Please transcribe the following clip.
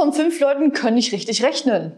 von fünf Leuten können nicht richtig rechnen.